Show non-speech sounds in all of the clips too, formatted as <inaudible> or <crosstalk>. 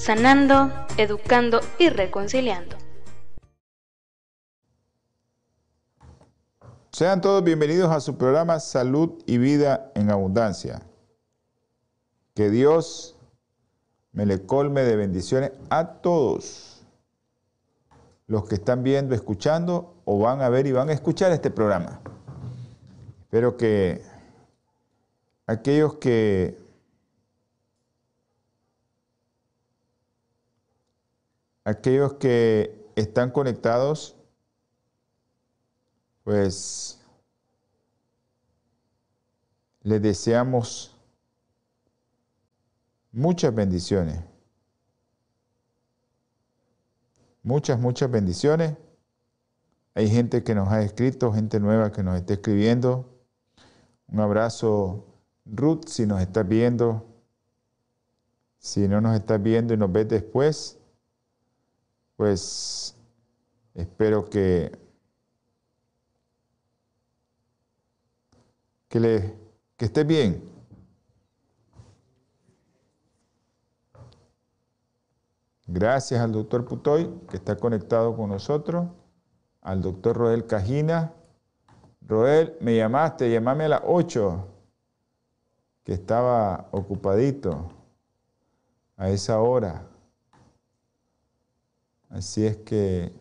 sanando, educando y reconciliando. Sean todos bienvenidos a su programa Salud y Vida en Abundancia. Que Dios me le colme de bendiciones a todos los que están viendo, escuchando o van a ver y van a escuchar este programa. Espero que aquellos que aquellos que están conectados pues les deseamos muchas bendiciones. Muchas, muchas bendiciones. Hay gente que nos ha escrito, gente nueva que nos está escribiendo. Un abrazo, Ruth, si nos estás viendo. Si no nos estás viendo y nos ves después, pues espero que que, le, que esté bien. Gracias al doctor Putoy, que está conectado con nosotros, al doctor Roel Cajina. Roel, me llamaste, llamame a las 8, que estaba ocupadito a esa hora. Así es que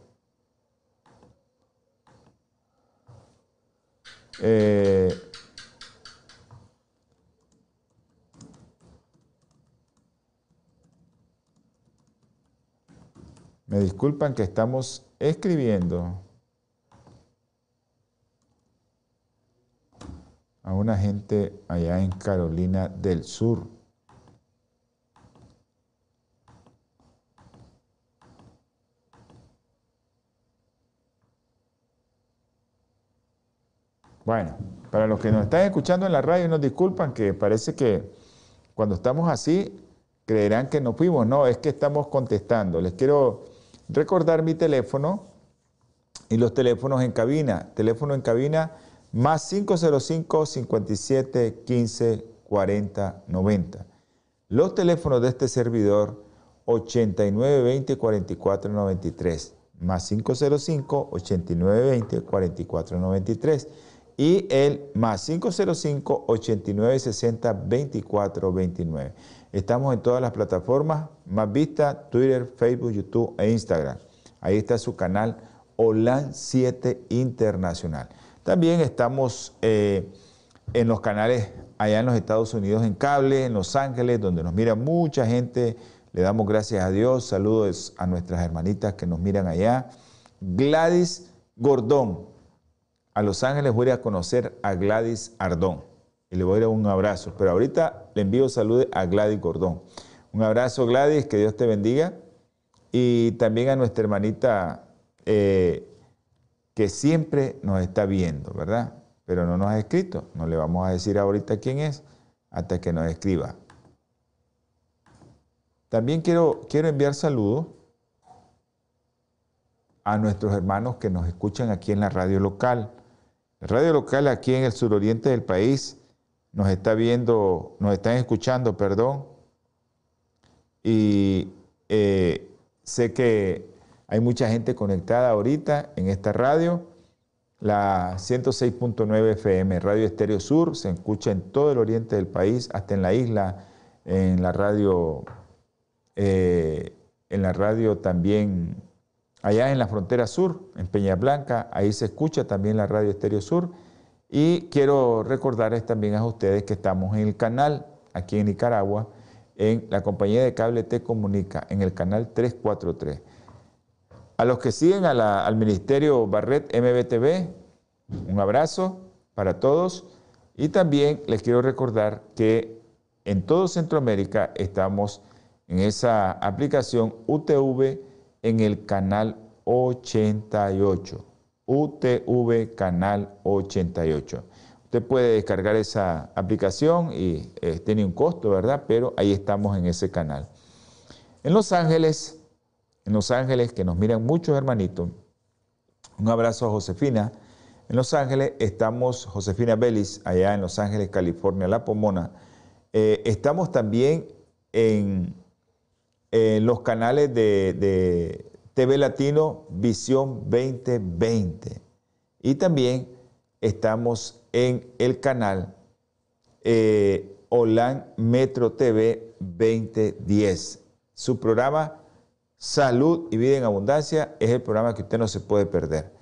eh, Me disculpan que estamos escribiendo a una gente allá en Carolina del Sur. Bueno, para los que nos están escuchando en la radio, nos disculpan que parece que cuando estamos así creerán que no fuimos. No, es que estamos contestando. Les quiero recordar mi teléfono y los teléfonos en cabina. Teléfono en cabina más 505 57 15 40 90. Los teléfonos de este servidor 89 20 44 93 más 505 89 20 44 93 y el más 505 89 60 24 29. Estamos en todas las plataformas más vistas, Twitter, Facebook, YouTube e Instagram. Ahí está su canal OLAN 7 Internacional. También estamos eh, en los canales allá en los Estados Unidos en cable, en Los Ángeles, donde nos mira mucha gente. Le damos gracias a Dios. Saludos a nuestras hermanitas que nos miran allá. Gladys Gordón. A Los Ángeles voy a conocer a Gladys Ardón y le voy a dar un abrazo. Pero ahorita le envío saludos a Gladys Gordón. Un abrazo Gladys, que Dios te bendiga. Y también a nuestra hermanita eh, que siempre nos está viendo, ¿verdad? Pero no nos ha escrito. No le vamos a decir ahorita quién es hasta que nos escriba. También quiero, quiero enviar saludos a nuestros hermanos que nos escuchan aquí en la radio local. Radio local aquí en el suroriente del país nos está viendo, nos están escuchando, perdón. Y eh, sé que hay mucha gente conectada ahorita en esta radio. La 106.9 FM, Radio Estéreo Sur, se escucha en todo el oriente del país, hasta en la isla, en la radio, eh, en la radio también, allá en la frontera sur, en Peña Blanca, ahí se escucha también la Radio Estéreo Sur y quiero recordarles también a ustedes que estamos en el canal aquí en Nicaragua, en la compañía de cable Te Comunica, en el canal 343. A los que siguen al Ministerio Barret MBTV, un abrazo para todos. Y también les quiero recordar que en todo Centroamérica estamos en esa aplicación UTV en el canal 88. UTV canal 88. Usted puede descargar esa aplicación y eh, tiene un costo, ¿verdad? Pero ahí estamos en ese canal. En Los Ángeles, en Los Ángeles, que nos miran muchos hermanitos, un abrazo a Josefina. En Los Ángeles estamos, Josefina Belis, allá en Los Ángeles, California, La Pomona. Eh, estamos también en, los canales de TV Latino Visión 2020. Y también estamos en el canal eh, Metro TV 2010. Su programa Salud y Vida en Abundancia es el programa que usted no se puede perder.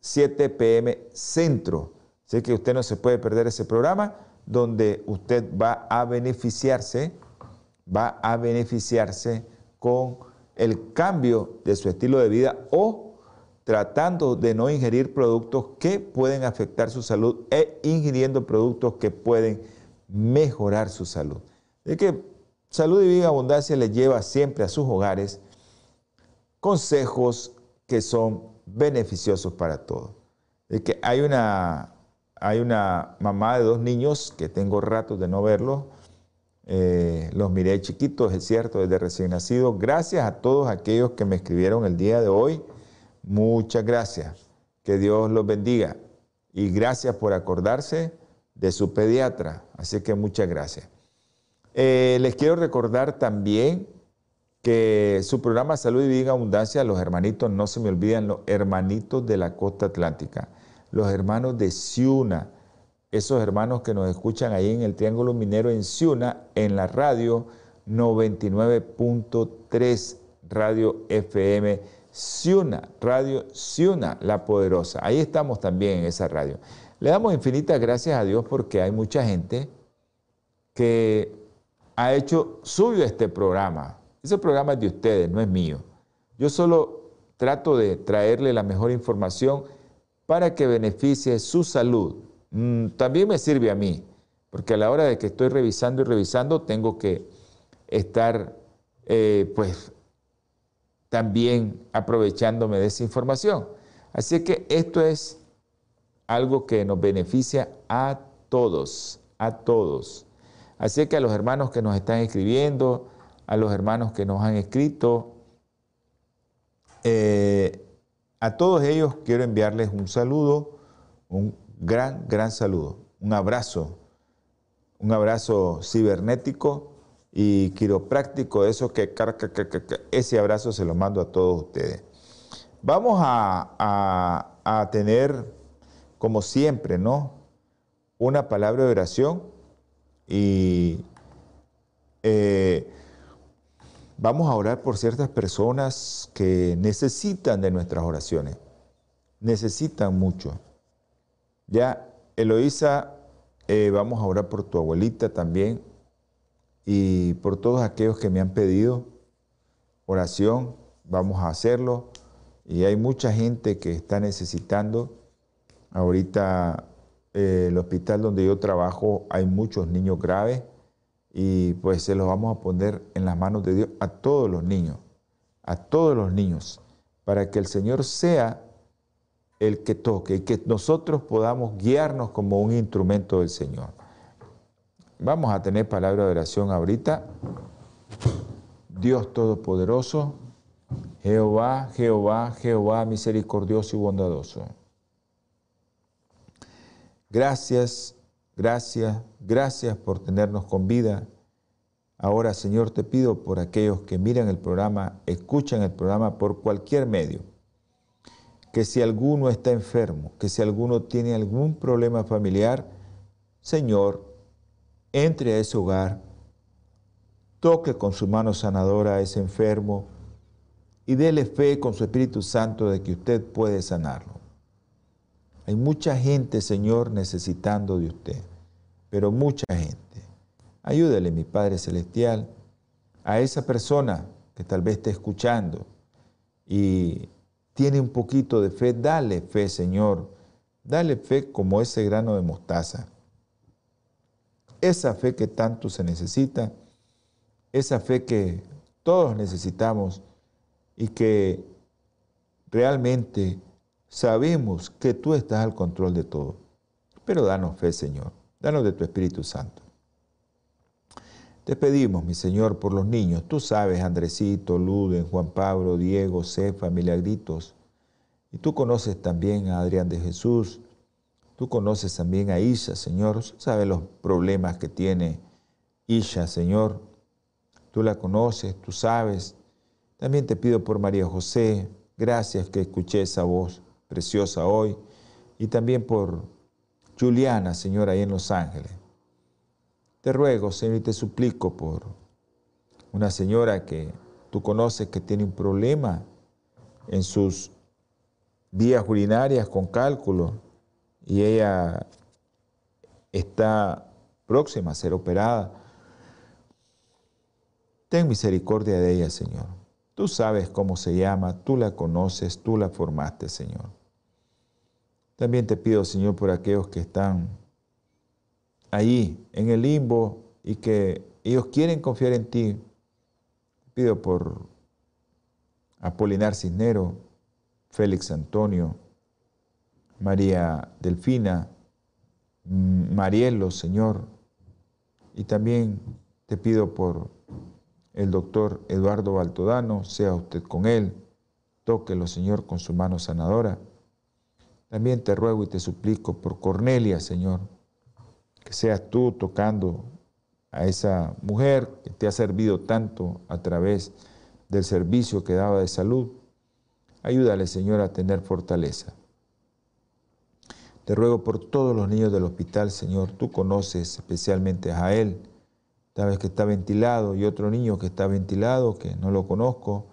7 pm Centro. Sé que usted no se puede perder ese programa donde usted va a beneficiarse, va a beneficiarse con el cambio de su estilo de vida o tratando de no ingerir productos que pueden afectar su salud e ingiriendo productos que pueden mejorar su salud. Es que Salud y Vida Abundancia le lleva siempre a sus hogares consejos que son beneficiosos para todos. Es que hay una, hay una mamá de dos niños que tengo ratos de no verlos, eh, los miré chiquitos, es cierto, desde recién nacido. Gracias a todos aquellos que me escribieron el día de hoy. Muchas gracias. Que Dios los bendiga. Y gracias por acordarse de su pediatra. Así que muchas gracias. Eh, les quiero recordar también que su programa Salud y Vida Abundancia, los hermanitos, no se me olviden, los hermanitos de la costa atlántica, los hermanos de Ciuna, esos hermanos que nos escuchan ahí en el Triángulo Minero en Ciuna, en la radio 99.3 Radio FM Ciuna, Radio Ciuna, la poderosa. Ahí estamos también en esa radio. Le damos infinitas gracias a Dios porque hay mucha gente que ha hecho suyo este programa. Ese programa es de ustedes, no es mío. Yo solo trato de traerle la mejor información para que beneficie su salud, Mm, también me sirve a mí, porque a la hora de que estoy revisando y revisando tengo que estar eh, pues también aprovechándome de esa información. Así que esto es algo que nos beneficia a todos, a todos. Así que a los hermanos que nos están escribiendo, a los hermanos que nos han escrito, eh, a todos ellos quiero enviarles un saludo, un gran, gran saludo. Un abrazo, un abrazo cibernético y quiropráctico, eso que, ese abrazo se lo mando a todos ustedes. Vamos a, tener, como siempre, ¿no? Una palabra de oración y eh, vamos a orar por ciertas personas que necesitan de nuestras oraciones, necesitan mucho. Ya, Eloísa, eh, vamos a orar por tu abuelita también y por todos aquellos que me han pedido oración, vamos a hacerlo. Y hay mucha gente que está necesitando. Ahorita eh, el hospital donde yo trabajo hay muchos niños graves y pues se los vamos a poner en las manos de Dios a todos los niños, a todos los niños, para que el Señor sea el que toque y que nosotros podamos guiarnos como un instrumento del Señor. Vamos a tener palabra de oración ahorita. Dios Todopoderoso, Jehová, Jehová, Jehová misericordioso y bondadoso. Gracias, gracias, gracias por tenernos con vida. Ahora, Señor, te pido por aquellos que miran el programa, escuchan el programa por cualquier medio que si alguno está enfermo, que si alguno tiene algún problema familiar, Señor, entre a ese hogar, toque con su mano sanadora a ese enfermo y déle fe con su Espíritu Santo de que usted puede sanarlo. Hay mucha gente, Señor, necesitando de usted, pero mucha gente. Ayúdele, mi Padre Celestial, a esa persona que tal vez esté escuchando y tiene un poquito de fe, dale fe, Señor. Dale fe como ese grano de mostaza. Esa fe que tanto se necesita esa fe que todos necesitamos y que realmente sabemos que tú estás al control de todo. Pero danos fe, Señor. Danos de tu Espíritu Santo. Te pedimos, mi Señor, por los niños. Tú sabes, Andresito, Luden, Juan Pablo, Diego, Cefa, Milagritos. Y tú conoces también a Adrián de Jesús. Tú conoces también a Isha, Señor. Tú sabes los problemas que tiene Isha, Señor. Tú la conoces, tú sabes. También te pido por María José. Gracias que escuché esa voz preciosa hoy. Y también por Juliana, Señor, ahí en Los Ángeles. Te ruego, Señor, y te suplico por una señora que tú conoces que tiene un problema en sus vías urinarias con cálculo y ella está próxima a ser operada. Ten misericordia de ella, Señor. Tú sabes cómo se llama, tú la conoces, tú la formaste, Señor. También te pido, Señor, por aquellos que están ahí en el limbo y que ellos quieren confiar en ti. Pido por Apolinar Cisnero, Félix Antonio, María Delfina, Marielo, Señor. Y también te pido por el doctor Eduardo Baltodano, sea usted con él, tóquelo, Señor, con su mano sanadora. También te ruego y te suplico por Cornelia, Señor, que seas tú tocando a esa mujer que te ha servido tanto a través del servicio que daba de salud. Ayúdale, Señor, a tener fortaleza. Te ruego por todos los niños del hospital, Señor. Tú conoces especialmente a él vez que está ventilado y otro niño que está ventilado, que no lo conozco,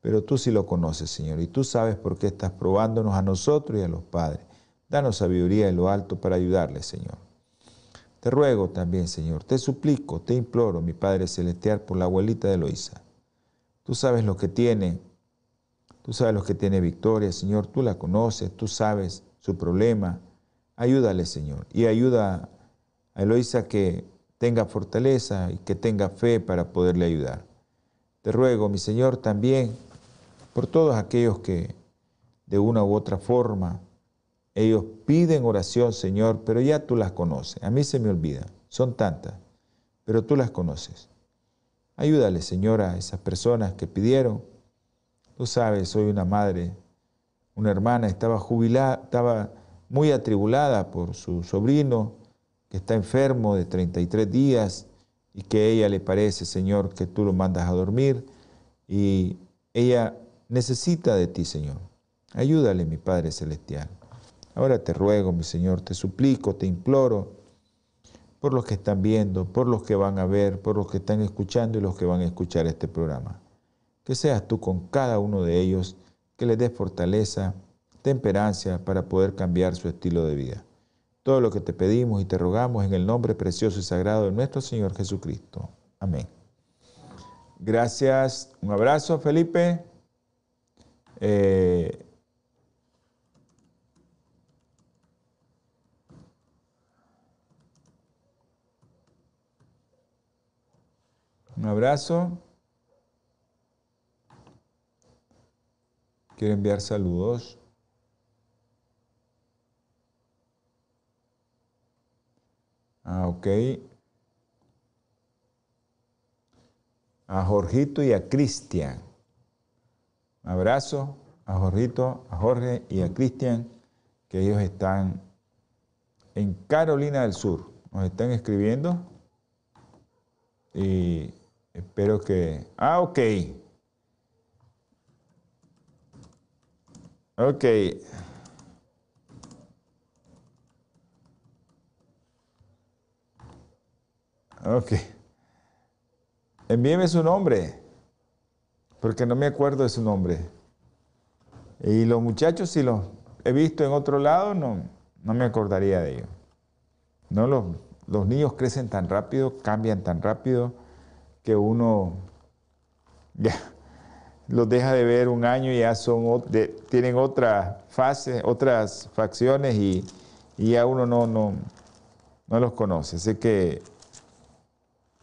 pero tú sí lo conoces, Señor, y tú sabes por qué estás probándonos a nosotros y a los padres. Danos sabiduría en lo alto para ayudarles, Señor. Te ruego también, Señor, te suplico, te imploro, mi Padre Celestial, por la abuelita de Eloísa. Tú sabes lo que tiene, tú sabes lo que tiene Victoria, Señor, tú la conoces, tú sabes su problema. Ayúdale, Señor, y ayuda a Eloísa que tenga fortaleza y que tenga fe para poderle ayudar. Te ruego, mi Señor, también por todos aquellos que de una u otra forma ellos piden oración, Señor, pero ya tú las conoces. A mí se me olvida, son tantas, pero tú las conoces. Ayúdale, Señor, a esas personas que pidieron. Tú sabes, soy una madre, una hermana, estaba jubilada, estaba muy atribulada por su sobrino, que está enfermo de 33 días y que a ella le parece, Señor, que tú lo mandas a dormir y ella necesita de ti, Señor. Ayúdale, mi Padre Celestial. Ahora te ruego, mi Señor, te suplico, te imploro por los que están viendo, por los que van a ver, por los que están escuchando y los que van a escuchar este programa. Que seas tú con cada uno de ellos, que les des fortaleza, temperancia para poder cambiar su estilo de vida todo lo que te pedimos y te rogamos en el nombre precioso y sagrado de nuestro Señor Jesucristo. Amén. Gracias. Un abrazo, Felipe. Eh, un abrazo. Quiero enviar saludos. Ah, ok. A Jorgito y a Cristian. Abrazo a Jorgito, a Jorge y a Cristian, que ellos están en Carolina del Sur. Nos están escribiendo. Y espero que... Ah, ok. Ok. Ok. Envíeme su nombre, porque no me acuerdo de su nombre. Y los muchachos, si los he visto en otro lado, no, no me acordaría de ellos. No, los, los niños crecen tan rápido, cambian tan rápido, que uno ya los deja de ver un año y ya son, tienen otra fase, otras facciones y, ya uno no, no, no los conoce. Así que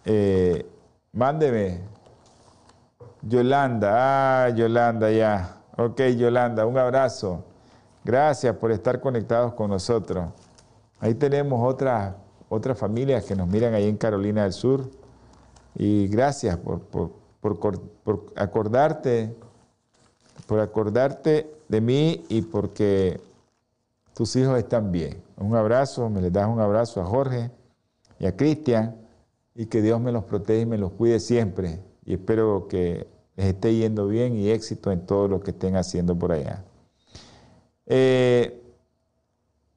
eh, Mándeme. Yolanda, ah, Yolanda, ya. Ok, Yolanda, un abrazo. Gracias por estar conectados con nosotros. Ahí tenemos otras otras familias que nos miran ahí en Carolina del Sur. Y gracias por, por acordarte, por acordarte de mí y porque tus hijos están bien. Un abrazo, me les das un abrazo a Jorge y a Cristian y que Dios me los proteja y me los cuide siempre. Y espero que les esté yendo bien y éxito en todo lo que estén haciendo por allá. Eh,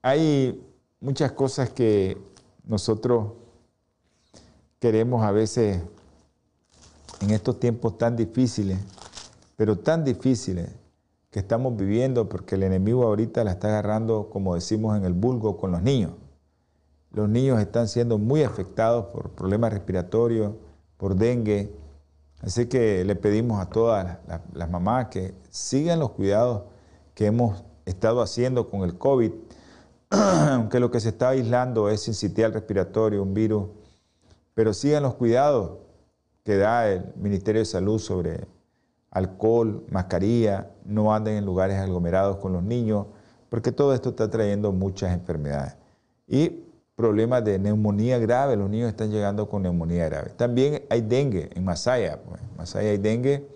hay muchas cosas que nosotros queremos a veces en estos tiempos tan difíciles, pero tan difíciles que estamos viviendo, porque el enemigo ahorita la está agarrando, como decimos en el vulgo, con los niños. Los niños están siendo muy afectados por problemas respiratorios, por dengue. Así que le pedimos a todas las, mamás que sigan los cuidados que hemos estado haciendo con el COVID, <clears throat> aunque lo que se está aislando es sincitial respiratorio, un virus, pero sigan los cuidados que da el Ministerio de Salud sobre alcohol, mascarilla, no anden en lugares aglomerados con los niños, porque todo esto está trayendo muchas enfermedades. Y problemas de neumonía grave, los niños están llegando con neumonía grave. También hay dengue en Masaya, pues. Masaya hay dengue,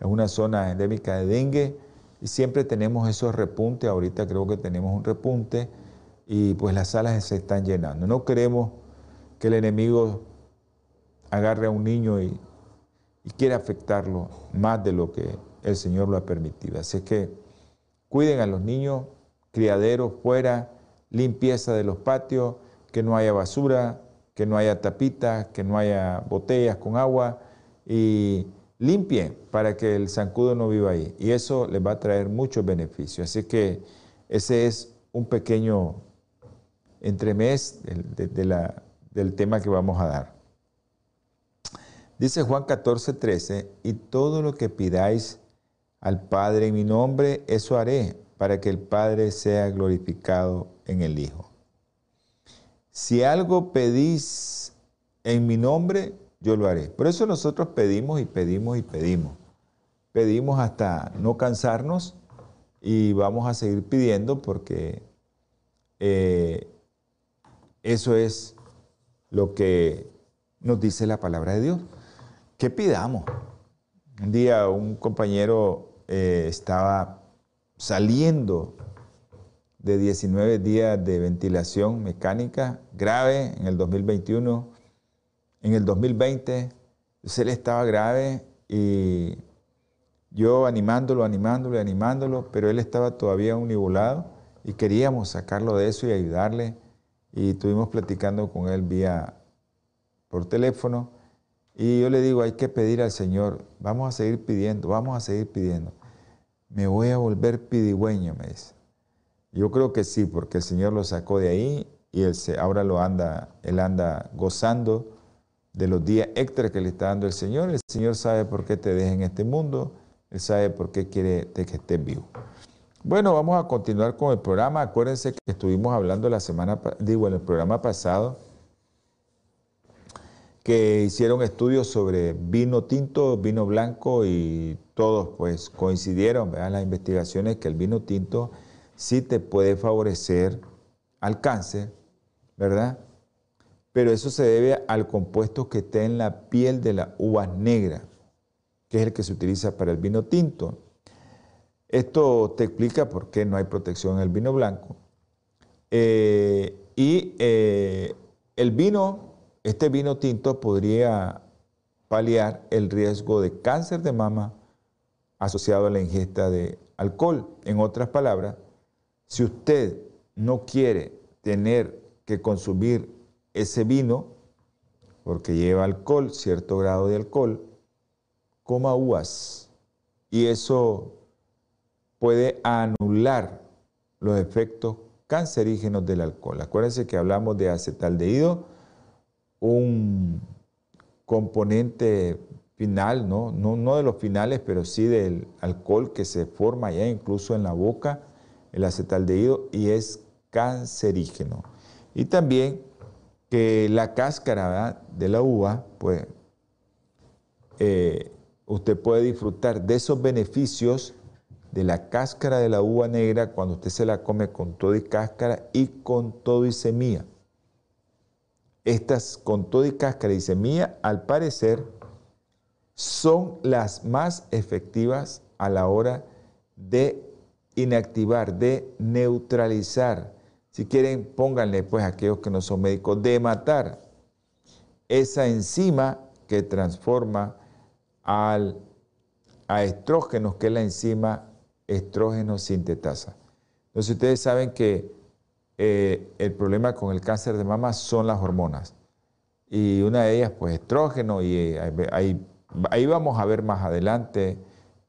es una zona endémica de dengue y siempre tenemos esos repuntes, ahorita creo que tenemos un repunte y pues las salas se están llenando. No queremos que el enemigo agarre a un niño y, quiera afectarlo más de lo que el Señor lo ha permitido. Así que cuiden a los niños, criaderos fuera, limpieza de los patios, que no haya basura, que no haya tapitas, que no haya botellas con agua y limpien para que el zancudo no viva ahí. Y eso les va a traer muchos beneficios. Así que ese es un pequeño entremés del tema que vamos a dar. Dice Juan 14, 13, y todo lo que pidáis al Padre en mi nombre, eso haré, para que el Padre sea glorificado en el Hijo. Si algo pedís en mi nombre, yo lo haré. Por eso nosotros pedimos y pedimos y pedimos. Pedimos hasta no cansarnos y vamos a seguir pidiendo porque eh, eso es lo que nos dice la palabra de Dios. ¿Qué pidamos? Un día un compañero eh, estaba saliendo de 19 días de ventilación mecánica grave en el 2021. En el 2020, él estaba grave y yo animándolo, animándolo, animándolo, pero él estaba todavía unibulado y queríamos sacarlo de eso y ayudarle. Y estuvimos platicando con él vía por teléfono. Y yo le digo, hay que pedir al Señor, vamos a seguir pidiendo, vamos a seguir pidiendo. Me voy a volver pidigüeño, me dice. Yo creo que sí, porque el Señor lo sacó de ahí y él se, ahora lo anda, él anda gozando de los días extra que le está dando el Señor. El Señor sabe por qué te deja en este mundo, Él sabe por qué quiere que estés vivo. Bueno, vamos a continuar con el programa. Acuérdense que estuvimos hablando la semana, digo, en el programa pasado, que hicieron estudios sobre vino tinto, vino blanco y todos pues coincidieron, vean las investigaciones que el vino tinto sí te puede favorecer al cáncer, ¿verdad? Pero eso se debe al compuesto que está en la piel de la uva negra, que es el que se utiliza para el vino tinto. Esto te explica por qué no hay protección en el vino blanco. Eh, y eh, el vino, este vino tinto podría paliar el riesgo de cáncer de mama asociado a la ingesta de alcohol. En otras palabras, si usted no quiere tener que consumir ese vino, porque lleva alcohol, cierto grado de alcohol, coma uvas. Y eso puede anular los efectos cancerígenos del alcohol. Acuérdense que hablamos de acetaldehído, un componente final, ¿no? No, de los finales, pero sí del alcohol que se forma ya incluso en la boca el acetaldehído y es cancerígeno. Y también que la cáscara de la uva, pues eh, usted puede disfrutar de esos beneficios de la cáscara de la uva negra cuando usted se la come con todo y cáscara y con todo y semilla. Estas con todo y cáscara y al parecer, son las más efectivas a la hora de inactivar, de neutralizar. Si quieren, pónganle pues a aquellos que no son médicos, de matar esa enzima que transforma al, a estrógenos, que es la enzima estrógeno sintetasa. Entonces ustedes saben que eh, el problema con el cáncer de mama son las hormonas. Y una de ellas, pues estrógeno, y eh, ahí, vamos a ver más adelante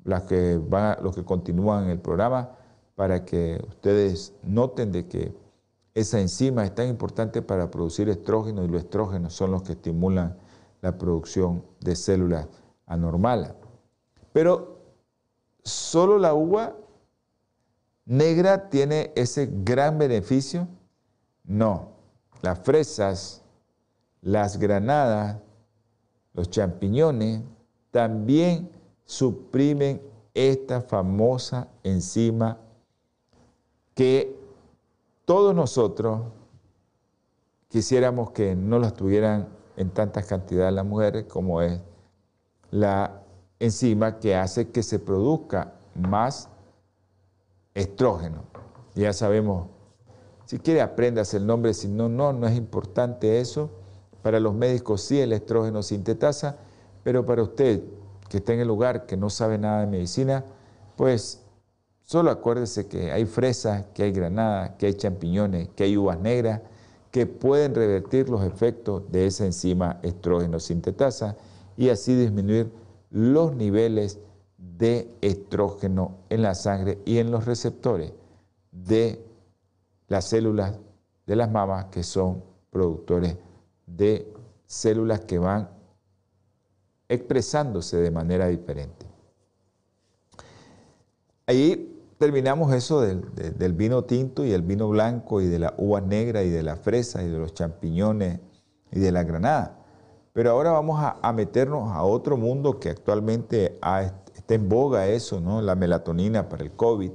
las que van, los que continúan en el programa para que ustedes noten de que esa enzima es tan importante para producir estrógeno y los estrógenos son los que estimulan la producción de células anormales. Pero solo la uva negra tiene ese gran beneficio. No, las fresas, las granadas, los champiñones también suprimen esta famosa enzima que todos nosotros quisiéramos que no las tuvieran en tantas cantidades las mujeres como es la enzima que hace que se produzca más estrógeno. Ya sabemos, si quiere aprendas el nombre, si no, no, no es importante eso. Para los médicos sí el estrógeno sintetasa, pero para usted que está en el lugar, que no sabe nada de medicina, pues solo acuérdese que hay fresas, que hay granada, que hay champiñones, que hay uvas negras, que pueden revertir los efectos de esa enzima estrógeno sintetasa y así disminuir los niveles de estrógeno en la sangre y en los receptores de las células de las mamas que son productores de células que van expresándose de manera diferente. Ahí terminamos eso del, vino tinto y el vino blanco y de la uva negra y de la fresa y de los champiñones y de la granada. Pero ahora vamos a, meternos a otro mundo que actualmente está en boga eso, ¿no? La melatonina para el COVID.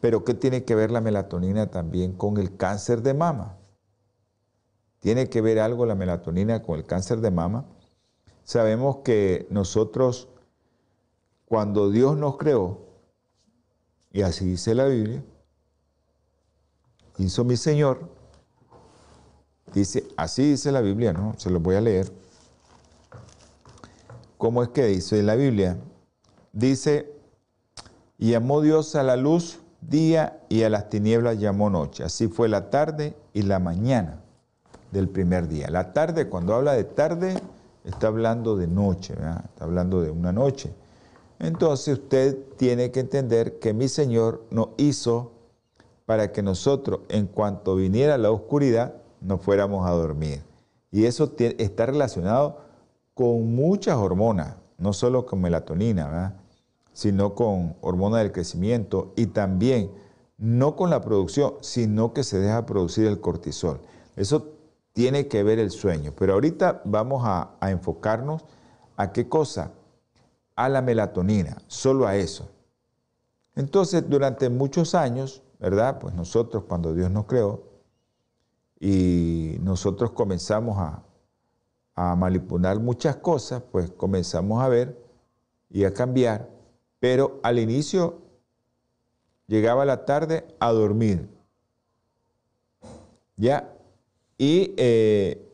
Pero ¿qué tiene que ver la melatonina también con el cáncer de mama? ¿Tiene que ver algo la melatonina con el cáncer de mama? Sabemos que nosotros, cuando Dios nos creó, y así dice la Biblia, hizo mi Señor, dice, así dice la Biblia, ¿no? Se lo voy a leer. ¿Cómo es que dice la Biblia? Dice, y llamó Dios a la luz día y a las tinieblas llamó noche. Así fue la tarde y la mañana del primer día. La tarde, cuando habla de tarde, está hablando de noche, está hablando de una noche. Entonces usted tiene que entender que mi Señor nos hizo para que nosotros, en cuanto viniera la oscuridad, nos fuéramos a dormir. Y eso está relacionado con muchas hormonas, no solo con melatonina, sino con hormonas del crecimiento y también no con la producción, sino que se deja producir el cortisol. Eso tiene que ver el sueño. Pero ahorita vamos a, enfocarnos a qué cosa? A la melatonina, solo a eso. Entonces, durante muchos años, ¿verdad? Pues nosotros cuando Dios nos creó y nosotros comenzamos a, a manipular muchas cosas, pues comenzamos a ver y a cambiar, pero al inicio llegaba la tarde a dormir. Ya y eh,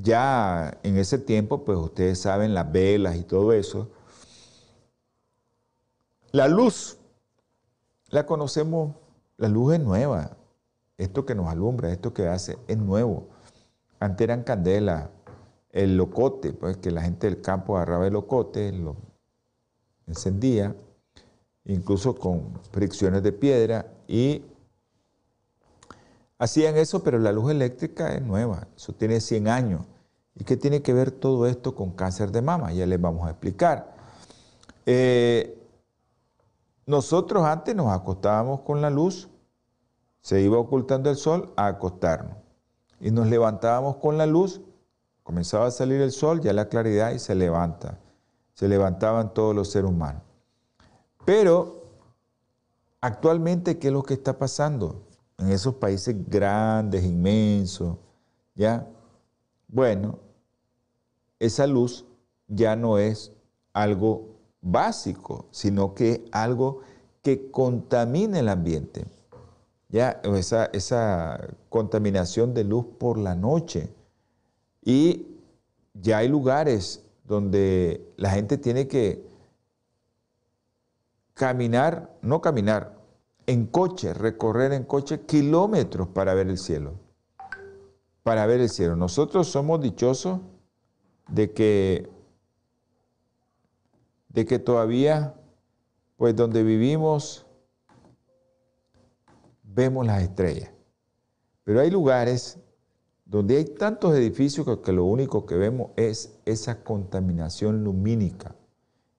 ya en ese tiempo, pues ustedes saben, las velas y todo eso. La luz, la conocemos, la luz es nueva. Esto que nos alumbra, esto que hace, es nuevo. Antes eran candelas, el locote, pues que la gente del campo agarraba el locote, lo encendía, incluso con fricciones de piedra y Hacían eso, pero la luz eléctrica es nueva, eso tiene 100 años. ¿Y qué tiene que ver todo esto con cáncer de mama? Ya les vamos a explicar. Eh, nosotros antes nos acostábamos con la luz, se iba ocultando el sol a acostarnos. Y nos levantábamos con la luz Comenzaba a salir el sol, ya la claridad y se levanta. Se levantaban todos los seres humanos. Pero actualmente, ¿qué es lo que está pasando en esos países grandes, inmensos? ¿Ya? Bueno, esa luz ya no es algo básico, sino que es algo que contamina el ambiente. Ya esa, esa contaminación de luz por la noche. Y ya hay lugares donde la gente tiene que caminar, no caminar, en coche, recorrer en coche kilómetros para ver el cielo. Para ver el cielo. Nosotros somos dichosos de que, de que todavía, pues donde vivimos, vemos las estrellas. Pero hay lugares donde hay tantos edificios que, lo único que vemos es esa contaminación lumínica.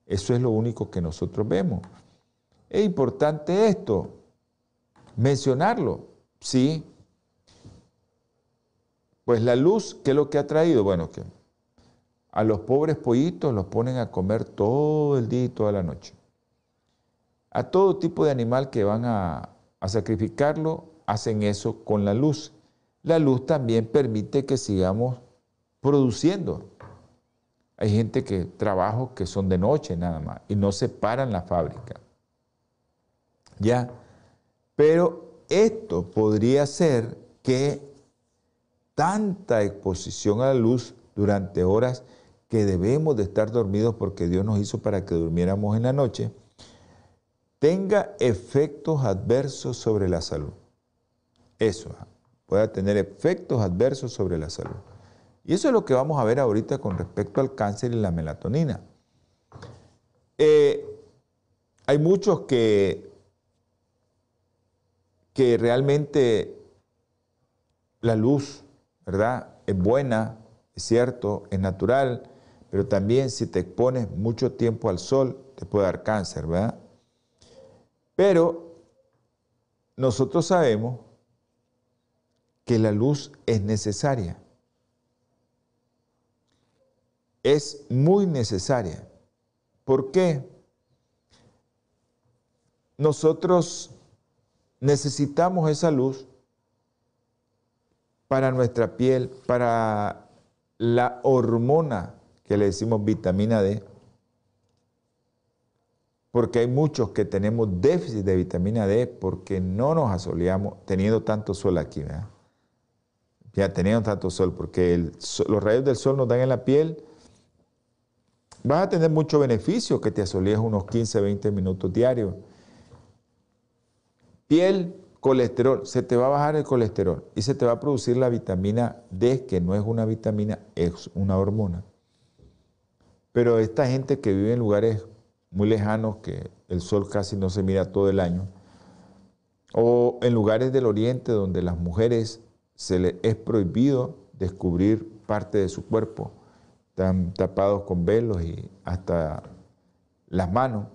Eso es lo único que nosotros vemos. Es importante esto, mencionarlo, sí. Pues la luz, ¿qué es lo que ha traído? Bueno, que a los pobres pollitos los ponen a comer todo el día y toda la noche. A todo tipo de animal que van a, sacrificarlo, hacen eso con la luz. La luz también permite que sigamos produciendo. Hay gente que trabajos que son de noche nada más y no se paran la fábrica. ¿Ya? Pero esto podría ser que tanta exposición a la luz durante horas que debemos de estar dormidos porque Dios nos hizo para que durmiéramos en la noche, tenga efectos adversos sobre la salud. Eso. Pueda tener efectos adversos sobre la salud. Y eso es lo que vamos a ver ahorita con respecto al cáncer y la melatonina. Eh, hay muchos que, que realmente la luz, ¿verdad? Es buena, es cierto, es natural, pero también si te expones mucho tiempo al sol, te puede dar cáncer, ¿verdad? Pero nosotros sabemos que la luz es necesaria. Es muy necesaria. ¿Por qué? Nosotros necesitamos esa luz para nuestra piel, para la hormona que le decimos vitamina D, porque hay muchos que tenemos déficit de vitamina D porque no nos asoleamos teniendo tanto sol aquí, ¿verdad? Ya teniendo tanto sol, porque los rayos del sol nos dan en la piel. Vas a tener mucho beneficio que te asolees unos 15, 20 minutos diarios. Piel, colesterol, se te va a bajar el colesterol y se te va a producir la vitamina D, que no es una vitamina, es una hormona. Pero esta gente que vive en lugares muy lejanos, que el sol casi no se mira todo el año, o en lugares del oriente donde las mujeres se les es prohibido descubrir parte de su cuerpo, están tapados con velos y hasta las manos,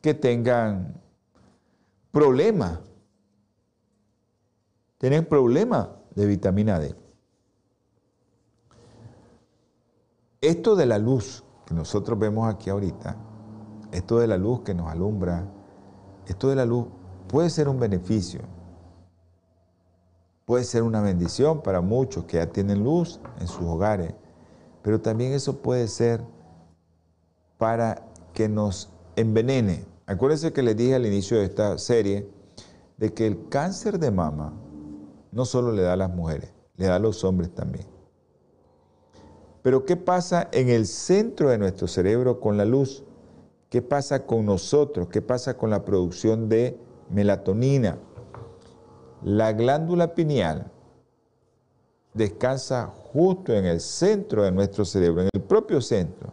que tengan problemas, tienen problemas de vitamina D. Esto de la luz nosotros vemos aquí ahorita, esto de la luz que nos alumbra, esto de la luz puede ser un beneficio, puede ser una bendición para muchos que ya tienen luz en sus hogares, pero también eso puede ser para que nos envenene. Acuérdense que les dije al inicio de esta serie de que el cáncer de mama no solo le da a las mujeres, le da a los hombres también. Pero ¿qué pasa en el centro de nuestro cerebro con la luz? ¿Qué pasa con nosotros? ¿Qué pasa con la producción de melatonina? La glándula pineal descansa justo en el centro de nuestro cerebro, en el propio centro.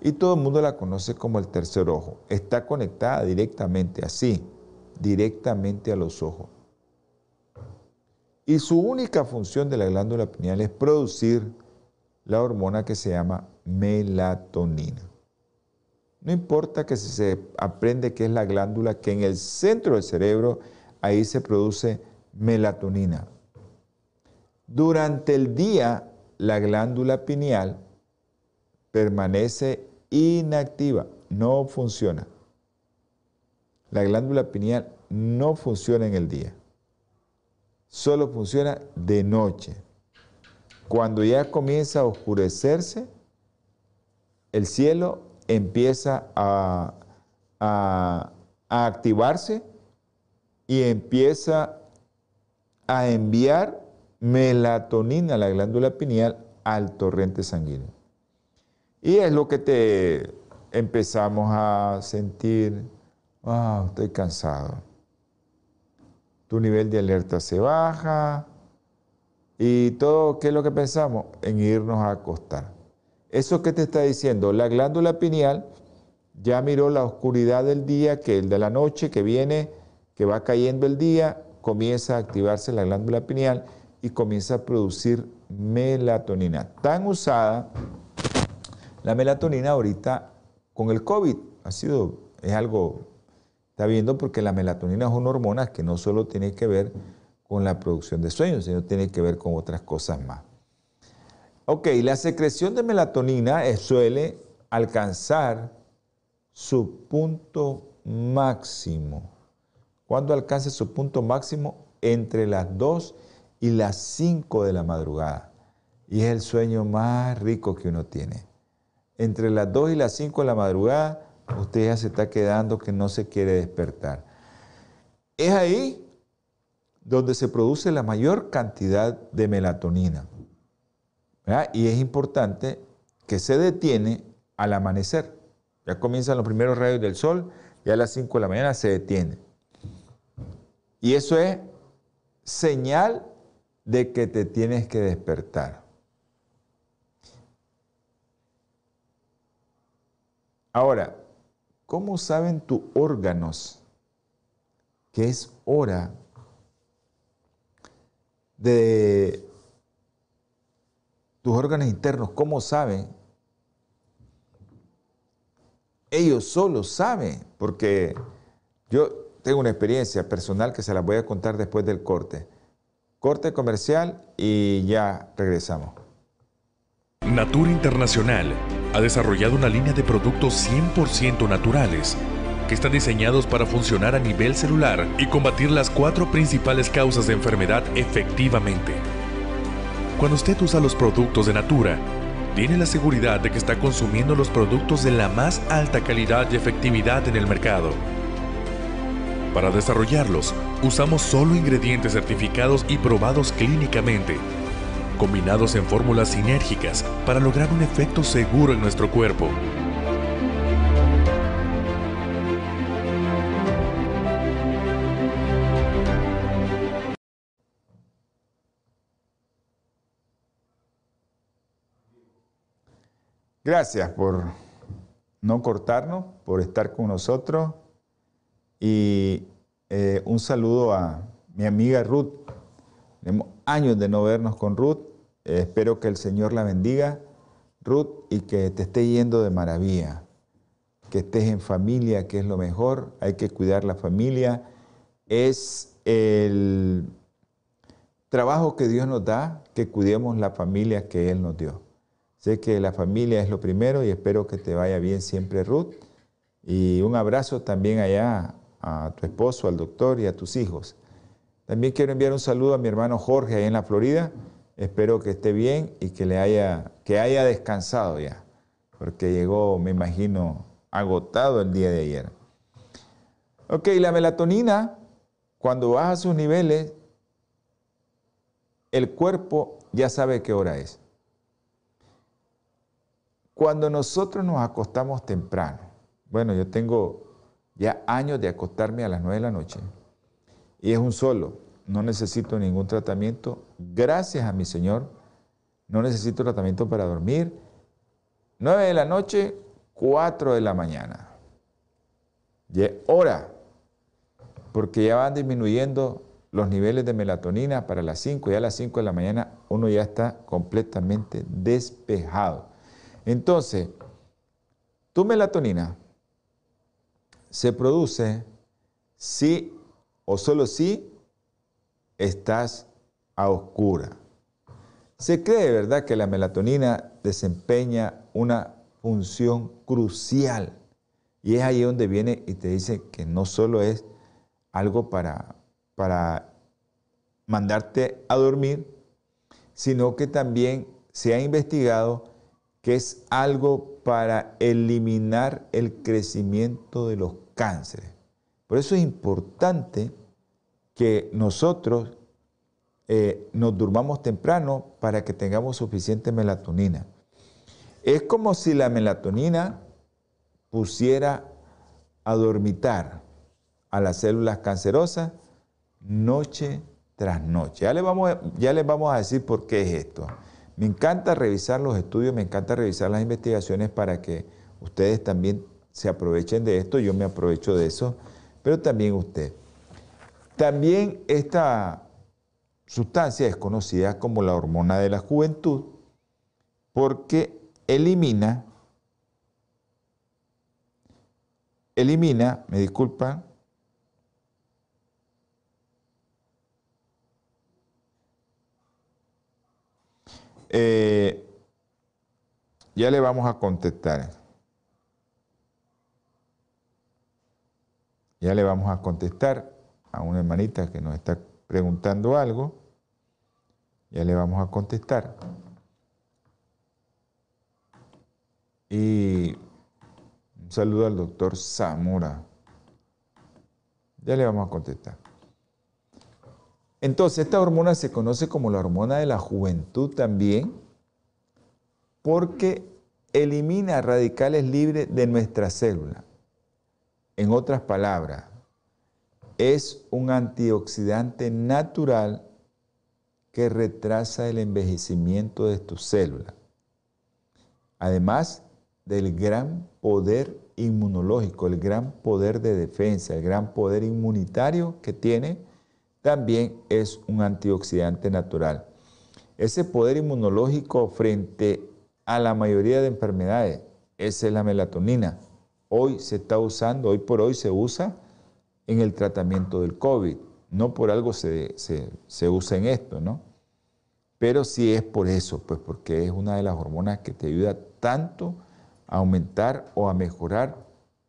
Y todo el mundo la conoce como el tercer ojo. Está conectada directamente así, directamente a los ojos. Y su única función de la glándula pineal es producir la hormona que se llama melatonina. No importa que se aprende que es la glándula que en el centro del cerebro, ahí se produce melatonina. Durante el día, la glándula pineal permanece inactiva, no funciona. La glándula pineal no funciona en el día, solo funciona de noche. Cuando ya comienza a oscurecerse, el cielo empieza a, a activarse y empieza a enviar melatonina a la glándula pineal al torrente sanguíneo. Y es lo que te empezamos a sentir, estoy cansado. Tu nivel de alerta se baja y todo, ¿qué es lo que pensamos? En irnos a acostar. ¿Eso qué te está diciendo? La glándula pineal ya miró la oscuridad del día, que el de la noche, que viene, va cayendo el día, comienza a activarse la glándula pineal y comienza a producir melatonina, tan usada la melatonina ahorita con el COVID ha sido, es algo, está viendo porque la melatonina es una hormona que no solo tiene que ver con la producción de sueños, sino tiene que ver con otras cosas más. Ok, la secreción de melatonina suele alcanzar su punto máximo. ¿Cuándo alcanza su punto máximo? Entre las 2 y las 5 de la madrugada. Y es el sueño más rico que uno tiene entre las 2 y las 5 de la madrugada, usted ya se está quedando que no se quiere despertar. Es ahí donde se produce la mayor cantidad de melatonina. Y es importante que se detiene al amanecer. Ya comienzan los primeros rayos del sol y a las 5 de la mañana se detiene. Y eso es señal de que te tienes que despertar. Ahora, ¿cómo saben tus órganos que es hora de tus órganos internos? ¿Cómo saben? Ellos solo saben, porque yo tengo una experiencia personal que se la voy a contar después del corte. Corte comercial y ya regresamos. Natura Internacional ha desarrollado una línea de productos 100% naturales que están diseñados para funcionar a nivel celular y combatir las cuatro principales causas de enfermedad efectivamente. Cuando usted usa los productos de Natura, tiene la seguridad de que está consumiendo los productos de la más alta calidad y efectividad en el mercado. Para desarrollarlos, usamos solo ingredientes certificados y probados clínicamente combinados en fórmulas sinérgicas para lograr un efecto seguro en nuestro cuerpo. Gracias por no cortarnos, por estar con nosotros y eh, un saludo a mi amiga Ruth. Tenemos años de no vernos con Ruth eh, espero que el Señor la bendiga, Ruth, y que te esté yendo de maravilla. Que estés en familia, que es lo mejor. Hay que cuidar la familia. Es el trabajo que Dios nos da, que cuidemos la familia que Él nos dio. Sé que la familia es lo primero y espero que te vaya bien siempre, Ruth. Y un abrazo también allá a tu esposo, al doctor y a tus hijos. También quiero enviar un saludo a mi hermano Jorge ahí en la Florida Espero que esté bien y que le haya, que haya descansado ya, porque llegó, me imagino, agotado el día de ayer. Ok, la melatonina, cuando baja sus niveles, el cuerpo ya sabe qué hora es. Cuando nosotros nos acostamos temprano, bueno, yo tengo ya años de acostarme a las 9 de la noche y es un solo, no necesito ningún tratamiento. Gracias a mi Señor, no necesito tratamiento para dormir. 9 de la noche, 4 de la mañana. Y hora, porque ya van disminuyendo los niveles de melatonina para las 5 y a las 5 de la mañana uno ya está completamente despejado. Entonces, tu melatonina se produce si o solo si estás a oscura. Se cree, ¿verdad?, que la melatonina desempeña una función crucial. Y es ahí donde viene y te dice que no solo es algo para, para mandarte a dormir, sino que también se ha investigado que es algo para eliminar el crecimiento de los cánceres. Por eso es importante que nosotros eh, nos durmamos temprano para que tengamos suficiente melatonina. Es como si la melatonina pusiera a dormitar a las células cancerosas noche tras noche. Ya les, vamos, ya les vamos a decir por qué es esto. Me encanta revisar los estudios, me encanta revisar las investigaciones para que ustedes también se aprovechen de esto, yo me aprovecho de eso, pero también usted. También esta sustancia es conocida como la hormona de la juventud porque elimina, elimina, me disculpan, eh, ya le vamos a contestar. Ya le vamos a contestar a una hermanita que nos está preguntando algo. Ya le vamos a contestar. Y un saludo al doctor Zamora. Ya le vamos a contestar. Entonces, esta hormona se conoce como la hormona de la juventud también, porque elimina radicales libres de nuestra célula. En otras palabras, es un antioxidante natural que retrasa el envejecimiento de tus células. Además del gran poder inmunológico, el gran poder de defensa, el gran poder inmunitario que tiene, también es un antioxidante natural. Ese poder inmunológico frente a la mayoría de enfermedades, esa es la melatonina. Hoy se está usando, hoy por hoy se usa en el tratamiento del COVID. No por algo se, usa en esto, ¿no? Pero sí es por eso, pues porque es una de las hormonas que te ayuda tanto a aumentar o a mejorar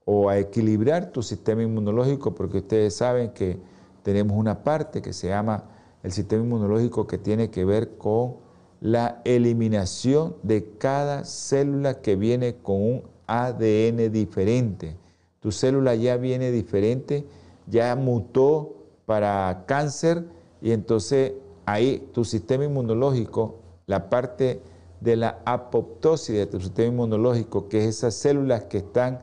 o a equilibrar tu sistema inmunológico, porque ustedes saben que tenemos una parte que se llama el sistema inmunológico que tiene que ver con la eliminación de cada célula que viene con un ADN diferente. Tu célula ya viene diferente ya mutó para cáncer y entonces ahí tu sistema inmunológico, la parte de la apoptosis de tu sistema inmunológico, que es esas células que están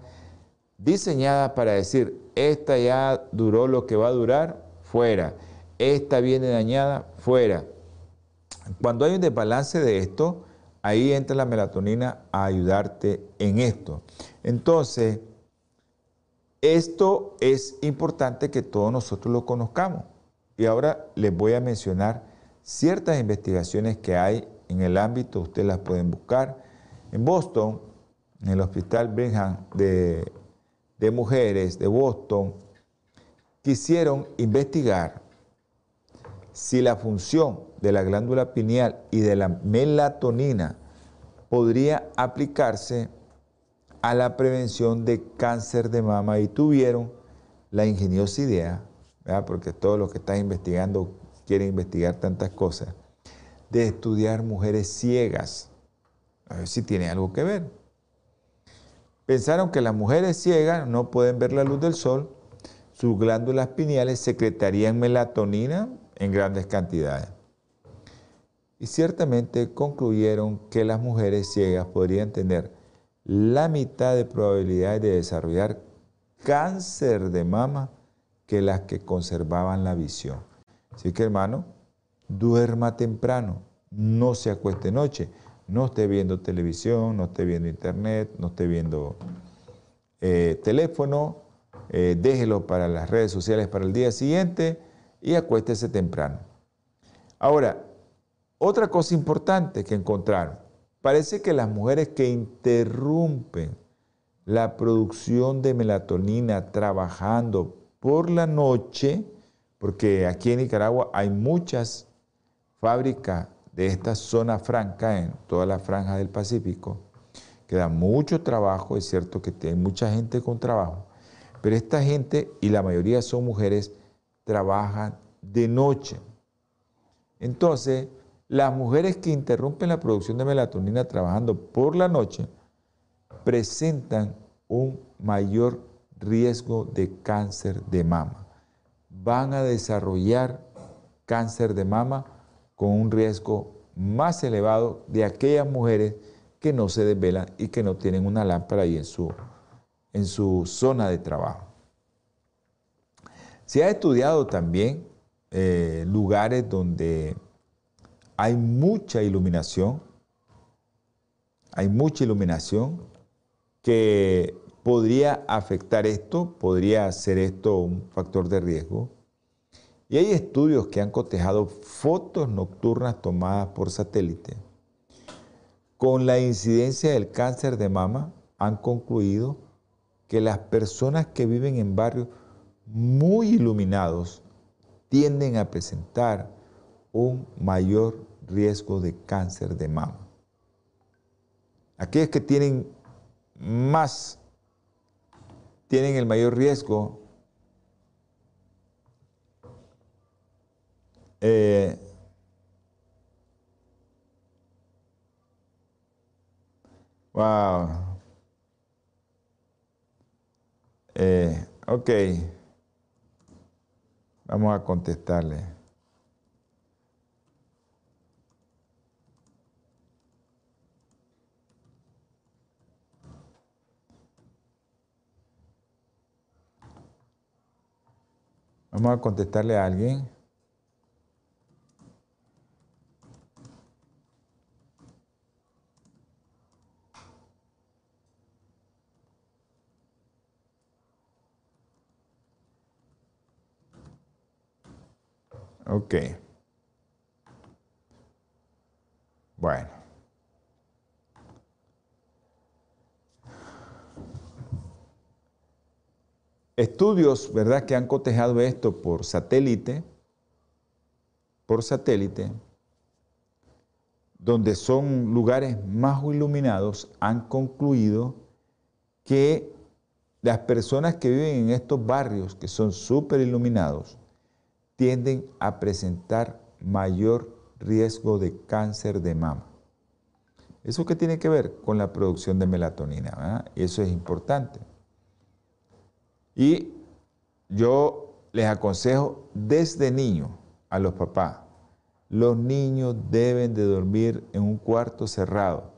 diseñadas para decir, esta ya duró lo que va a durar, fuera, esta viene dañada, fuera. Cuando hay un desbalance de esto, ahí entra la melatonina a ayudarte en esto. Entonces, esto es importante que todos nosotros lo conozcamos. Y ahora les voy a mencionar ciertas investigaciones que hay en el ámbito, ustedes las pueden buscar. En Boston, en el Hospital Brigham de, de Mujeres de Boston, quisieron investigar si la función de la glándula pineal y de la melatonina podría aplicarse a la prevención de cáncer de mama y tuvieron la ingeniosa idea, porque todos los que están investigando quieren investigar tantas cosas, de estudiar mujeres ciegas, a ver si tiene algo que ver. Pensaron que las mujeres ciegas no pueden ver la luz del sol, sus glándulas pineales secretarían melatonina en grandes cantidades. Y ciertamente concluyeron que las mujeres ciegas podrían tener la mitad de probabilidades de desarrollar cáncer de mama que las que conservaban la visión. Así que hermano, duerma temprano, no se acueste noche, no esté viendo televisión, no esté viendo internet, no esté viendo eh, teléfono, eh, déjelo para las redes sociales para el día siguiente y acuéstese temprano. Ahora, otra cosa importante que encontraron, Parece que las mujeres que interrumpen la producción de melatonina trabajando por la noche, porque aquí en Nicaragua hay muchas fábricas de esta zona franca en toda la franja del Pacífico, que da mucho trabajo, es cierto que hay mucha gente con trabajo, pero esta gente, y la mayoría son mujeres, trabajan de noche. Entonces, las mujeres que interrumpen la producción de melatonina trabajando por la noche presentan un mayor riesgo de cáncer de mama. Van a desarrollar cáncer de mama con un riesgo más elevado de aquellas mujeres que no se desvelan y que no tienen una lámpara ahí en su, en su zona de trabajo. Se ha estudiado también eh, lugares donde hay mucha iluminación, hay mucha iluminación que podría afectar esto, podría ser esto un factor de riesgo. Y hay estudios que han cotejado fotos nocturnas tomadas por satélite. Con la incidencia del cáncer de mama han concluido que las personas que viven en barrios muy iluminados tienden a presentar un mayor riesgo de cáncer de mama. Aquellos que tienen más, tienen el mayor riesgo eh, wow. Eh. Vamos a contestarle. Vamos a contestarle a alguien. Ok. Bueno. Estudios, ¿verdad?, que han cotejado esto por satélite, por satélite, donde son lugares más iluminados, han concluido que las personas que viven en estos barrios, que son súper iluminados, tienden a presentar mayor riesgo de cáncer de mama. ¿Eso qué tiene que ver? Con la producción de melatonina. Eso es importante. Y yo les aconsejo desde niño a los papás, los niños deben de dormir en un cuarto cerrado,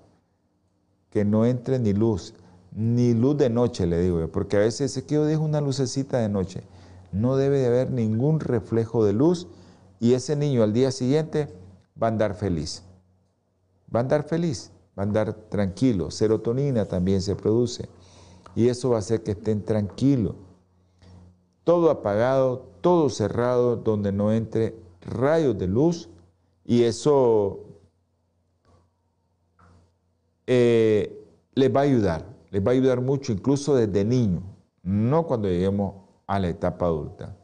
que no entre ni luz, ni luz de noche, le digo yo, porque a veces es que yo dejo una lucecita de noche no debe de haber ningún reflejo de luz y ese niño al día siguiente va a andar feliz. Va a andar feliz, va a andar tranquilo. Serotonina también se produce y eso va a hacer que estén tranquilos. Todo apagado, todo cerrado, donde no entre rayos de luz y eso eh, les va a ayudar, les va a ayudar mucho, incluso desde niño, no cuando lleguemos a la etapa adulta.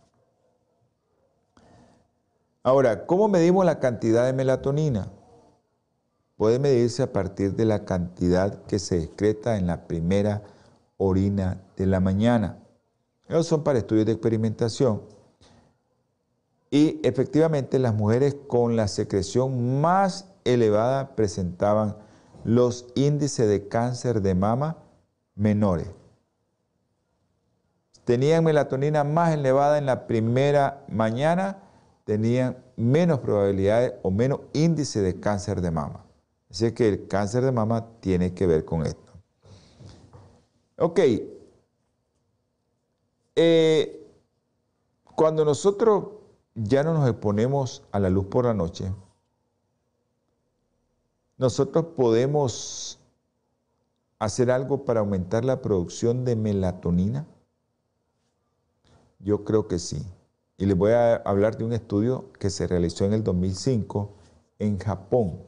Ahora, ¿cómo medimos la cantidad de melatonina? Puede medirse a partir de la cantidad que se excreta en la primera orina de la mañana. Esos son para estudios de experimentación. Y efectivamente las mujeres con la secreción más elevada presentaban los índices de cáncer de mama menores tenían melatonina más elevada en la primera mañana, tenían menos probabilidades o menos índice de cáncer de mama. Así que el cáncer de mama tiene que ver con esto. Ok. Eh, cuando nosotros ya no nos exponemos a la luz por la noche, nosotros podemos hacer algo para aumentar la producción de melatonina. Yo creo que sí. Y les voy a hablar de un estudio que se realizó en el 2005 en Japón.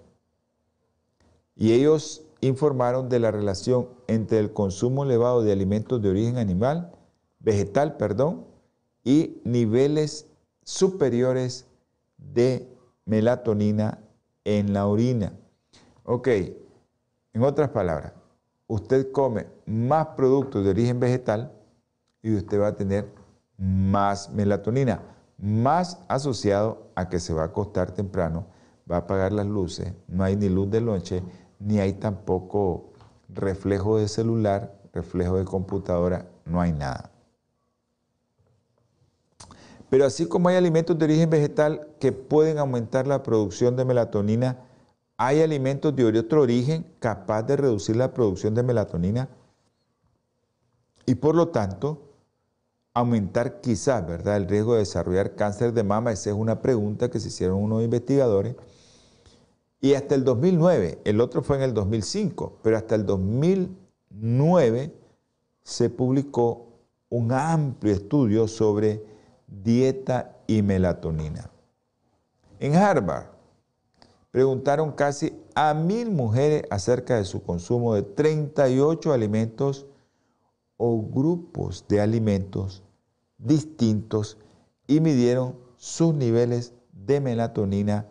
Y ellos informaron de la relación entre el consumo elevado de alimentos de origen animal, vegetal, perdón, y niveles superiores de melatonina en la orina. Ok, en otras palabras, usted come más productos de origen vegetal y usted va a tener más melatonina, más asociado a que se va a acostar temprano, va a apagar las luces, no hay ni luz de noche, ni hay tampoco reflejo de celular, reflejo de computadora, no hay nada. Pero así como hay alimentos de origen vegetal que pueden aumentar la producción de melatonina, hay alimentos de otro origen capaz de reducir la producción de melatonina y por lo tanto aumentar quizás, ¿verdad?, el riesgo de desarrollar cáncer de mama. Esa es una pregunta que se hicieron unos investigadores. Y hasta el 2009, el otro fue en el 2005, pero hasta el 2009 se publicó un amplio estudio sobre dieta y melatonina. En Harvard preguntaron casi a mil mujeres acerca de su consumo de 38 alimentos o grupos de alimentos distintos y midieron sus niveles de melatonina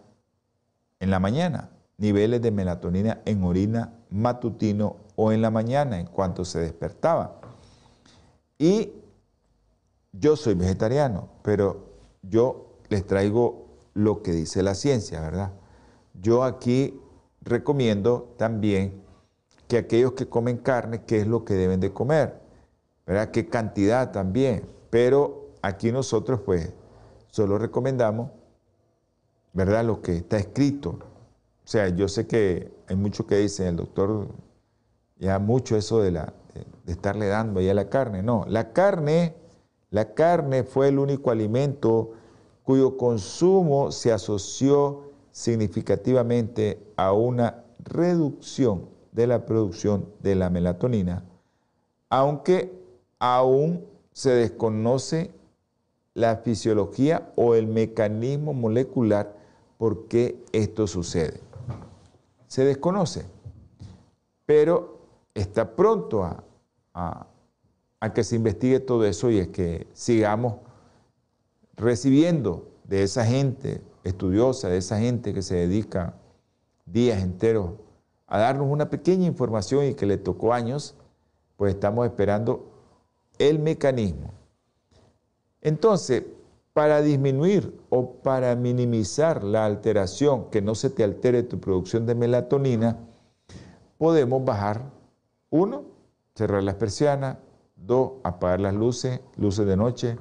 en la mañana, niveles de melatonina en orina matutino o en la mañana en cuanto se despertaba. Y yo soy vegetariano, pero yo les traigo lo que dice la ciencia, ¿verdad? Yo aquí recomiendo también que aquellos que comen carne, ¿qué es lo que deben de comer? ¿Verdad? ¿Qué cantidad también? Pero aquí nosotros pues solo recomendamos, ¿verdad? Lo que está escrito. O sea, yo sé que hay mucho que dicen, el doctor, ya mucho eso de, la, de estarle dando ahí a la carne. No, la carne la carne fue el único alimento cuyo consumo se asoció significativamente a una reducción de la producción de la melatonina, aunque aún se desconoce la fisiología o el mecanismo molecular por qué esto sucede. Se desconoce, pero está pronto a, a que se investigue todo eso y es que sigamos recibiendo de esa gente estudiosa, de esa gente que se dedica días enteros a darnos una pequeña información y que le tocó años, pues estamos esperando el mecanismo. Entonces, para disminuir o para minimizar la alteración, que no se te altere tu producción de melatonina, podemos bajar, uno, cerrar las persianas, Dos, apagar las luces, luces de noche,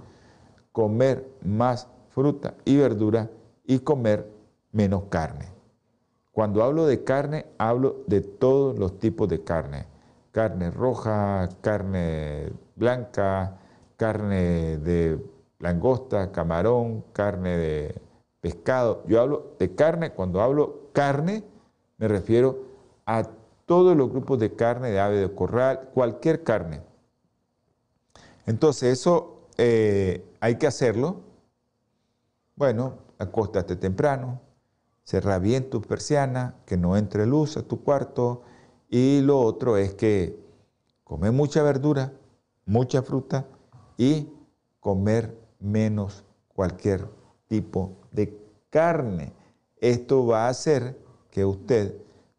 comer más fruta y verdura y comer menos carne. Cuando hablo de carne, hablo de todos los tipos de carne. Carne roja, carne blanca, carne de langosta, camarón, carne de pescado. Yo hablo de carne, cuando hablo carne, me refiero a todos los grupos de carne de ave de corral, cualquier carne. Entonces, eso eh, hay que hacerlo. Bueno, acóstate temprano, cerra bien tu persiana, que no entre luz a tu cuarto. Y lo otro es que comer mucha verdura, mucha fruta y comer menos cualquier tipo de carne. Esto va a hacer que usted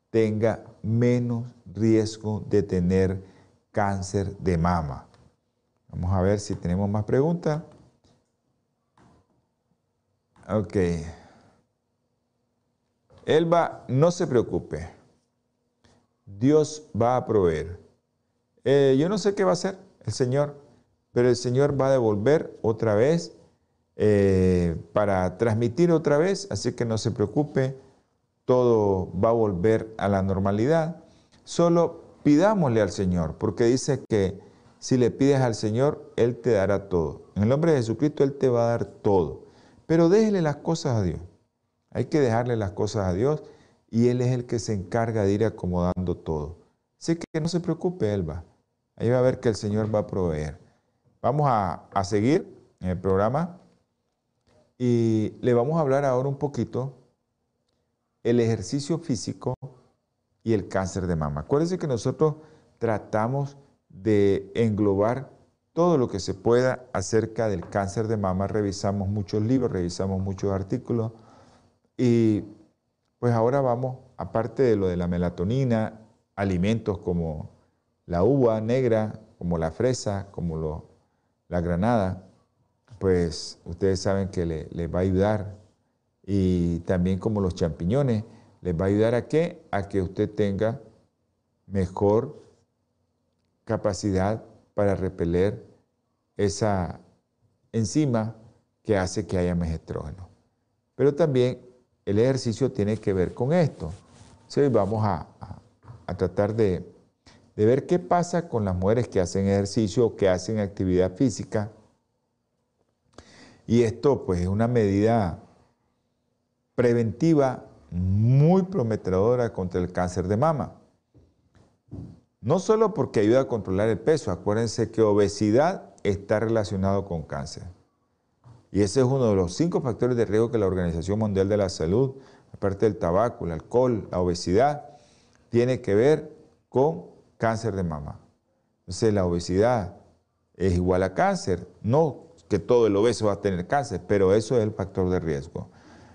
tenga menos riesgo de tener cáncer de mama. Vamos a ver si tenemos más preguntas. Ok. Elba, no se preocupe. Dios va a proveer. Eh, yo no sé qué va a hacer el Señor, pero el Señor va a devolver otra vez eh, para transmitir otra vez, así que no se preocupe, todo va a volver a la normalidad. Solo pidámosle al Señor, porque dice que si le pides al Señor, Él te dará todo. En el nombre de Jesucristo, Él te va a dar todo. Pero déjele las cosas a Dios. Hay que dejarle las cosas a Dios y Él es el que se encarga de ir acomodando todo. Así que no se preocupe, Elba. Ahí va a ver que el Señor va a proveer. Vamos a, a seguir en el programa y le vamos a hablar ahora un poquito el ejercicio físico y el cáncer de mama. Acuérdense que nosotros tratamos de englobar todo lo que se pueda acerca del cáncer de mama. Revisamos muchos libros, revisamos muchos artículos y pues ahora vamos, aparte de lo de la melatonina, alimentos como la uva negra, como la fresa, como la granada, pues ustedes saben que les va a ayudar. Y también como los champiñones, les va a ayudar a qué? A que usted tenga mejor capacidad para repeler esa enzima que hace que haya más estrógeno. Pero también el ejercicio tiene que ver con esto. Entonces vamos a, tratar de, de, ver qué pasa con las mujeres que hacen ejercicio o que hacen actividad física. Y esto pues es una medida preventiva muy prometedora contra el cáncer de mama. No solo porque ayuda a controlar el peso, acuérdense que obesidad está relacionado con cáncer. Y ese es uno de los cinco factores de riesgo que la Organización Mundial de la Salud, aparte del tabaco, el alcohol, la obesidad, tiene que ver con cáncer de mama. Entonces la obesidad es igual a cáncer. No que todo el obeso va a tener cáncer, pero eso es el factor de riesgo.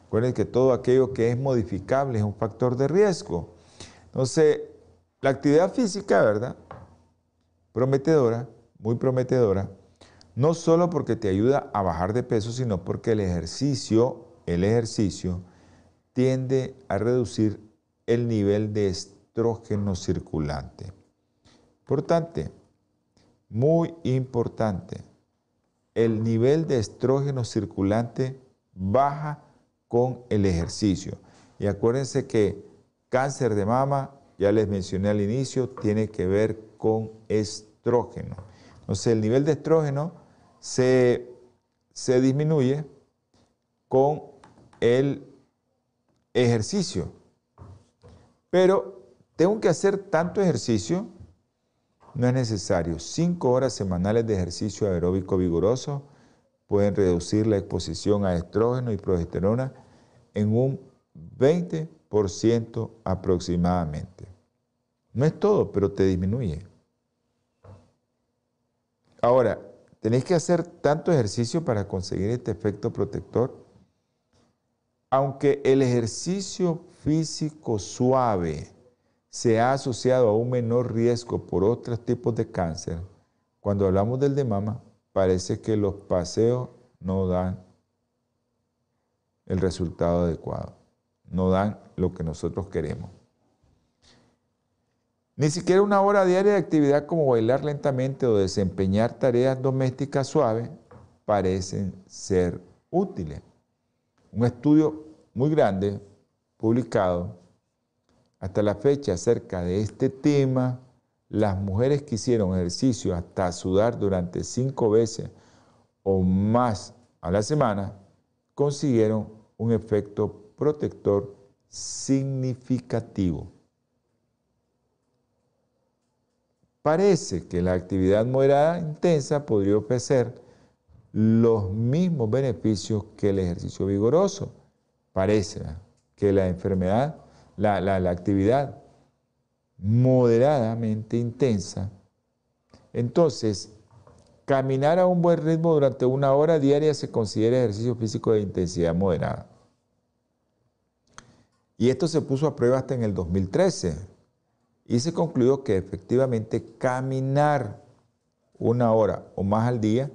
Recuerden que todo aquello que es modificable es un factor de riesgo. Entonces, la actividad física, ¿verdad? Prometedora, muy prometedora, no solo porque te ayuda a bajar de peso, sino porque el ejercicio, el ejercicio tiende a reducir el nivel de estrógeno circulante. Importante, muy importante, el nivel de estrógeno circulante baja con el ejercicio. Y acuérdense que cáncer de mama, ya les mencioné al inicio, tiene que ver con estrógeno. Entonces el nivel de estrógeno se, disminuye con el ejercicio. Pero tengo que hacer tanto ejercicio, no es necesario. Cinco horas semanales de ejercicio aeróbico vigoroso pueden reducir la exposición a estrógeno y progesterona en un 20% aproximadamente. No es todo, pero te disminuye. Ahora, Tenéis que hacer tanto ejercicio para conseguir este efecto protector. Aunque el ejercicio físico suave se ha asociado a un menor riesgo por otros tipos de cáncer, cuando hablamos del de mama, parece que los paseos no dan el resultado adecuado, no dan lo que nosotros queremos. Ni siquiera una hora diaria de actividad como bailar lentamente o desempeñar tareas domésticas suaves parecen ser útiles. Un estudio muy grande publicado hasta la fecha acerca de este tema, las mujeres que hicieron ejercicio hasta sudar durante cinco veces o más a la semana consiguieron un efecto protector significativo. Parece que la actividad moderada intensa podría ofrecer los mismos beneficios que el ejercicio vigoroso. Parece que la enfermedad, la, la actividad moderadamente intensa, entonces caminar a un buen ritmo durante una hora diaria se considera ejercicio físico de intensidad moderada. Y esto se puso a prueba hasta en el 2013 y se concluyó que efectivamente caminar una hora o más al día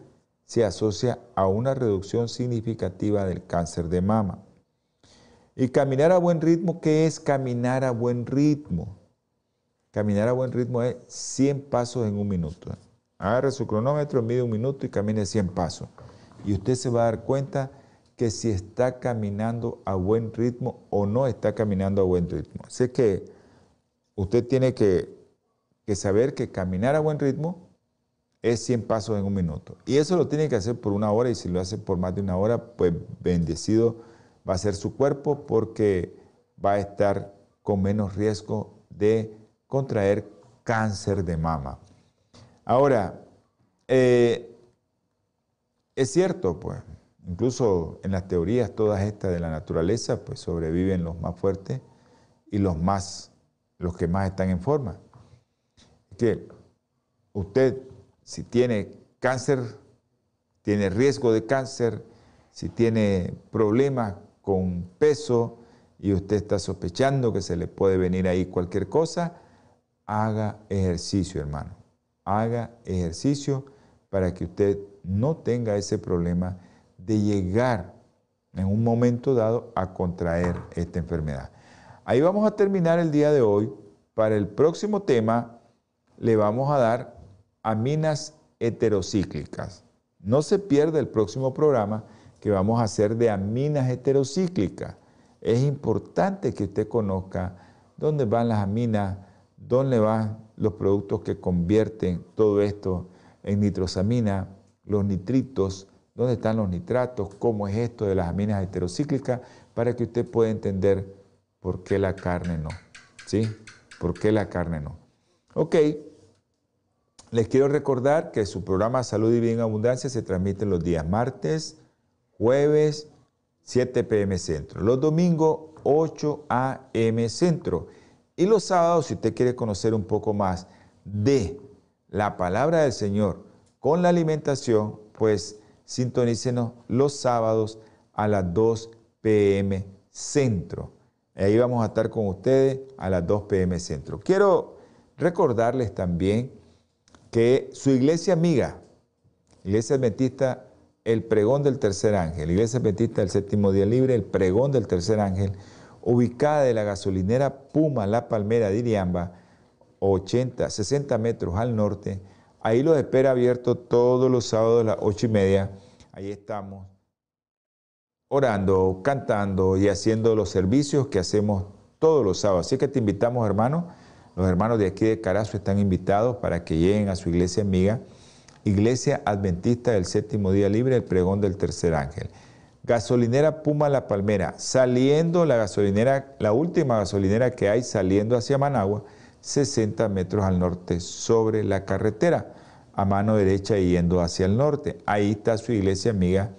se asocia a una reducción significativa del cáncer de mama. Y caminar a buen ritmo, ¿qué es caminar a buen ritmo? Caminar a buen ritmo es 100 pasos en un minuto. Agarre su cronómetro, mide un minuto y camine 100 pasos. Y usted se va a dar cuenta que si está caminando a buen ritmo o no está caminando a buen ritmo. Así que usted tiene que, saber que caminar a buen ritmo es 100 pasos en un minuto. Y eso lo tiene que hacer por una hora y si lo hace por más de una hora, pues bendecido va a ser su cuerpo porque va a estar con menos riesgo de contraer cáncer de mama. Ahora, eh, es cierto, pues, incluso en las teorías todas estas de la naturaleza, pues sobreviven los más fuertes y los más los que más están en forma. Que usted, si tiene cáncer, tiene riesgo de cáncer, si tiene problemas con peso, y usted está sospechando que se le puede venir ahí cualquier cosa, haga ejercicio, hermano. Haga ejercicio para que usted no tenga ese problema de llegar en un momento dado a contraer esta enfermedad. Ahí vamos a terminar el día de hoy. Para el próximo tema le vamos a dar aminas heterocíclicas. No se pierda el próximo programa que vamos a hacer de aminas heterocíclicas. Es importante que usted conozca dónde van las aminas, dónde van los productos que convierten todo esto en nitrosamina, los nitritos, dónde están los nitratos, cómo es esto de las aminas heterocíclicas, para que usted pueda entender por qué la carne no. ¿Sí? ¿Por qué la carne no? Ok, les quiero recordar que su programa Salud y Bien Abundancia se transmite los días martes, jueves, 7 pm centro. Los domingos, 8 am centro. Y los sábados, si usted quiere conocer un poco más de la palabra del Señor con la alimentación, pues sintonícenos los sábados a las 2 pm centro. Ahí vamos a estar con ustedes a las 2 pm centro. Quiero recordarles también que su iglesia amiga, Iglesia Adventista, el pregón del tercer ángel, Iglesia Adventista del séptimo día libre, el pregón del tercer ángel, ubicada de la gasolinera Puma La Palmera de Iriamba, 80, 60 metros al norte. Ahí los espera abierto todos los sábados a las 8 y media. Ahí estamos orando, cantando y haciendo los servicios que hacemos todos los sábados. Así que te invitamos, hermanos. Los hermanos de aquí de Carazo están invitados para que lleguen a su iglesia amiga, Iglesia Adventista del Séptimo Día Libre, el pregón del tercer ángel. Gasolinera Puma La Palmera, saliendo la gasolinera, la última gasolinera que hay saliendo hacia Managua, 60 metros al norte sobre la carretera, a mano derecha yendo hacia el norte. Ahí está su iglesia amiga,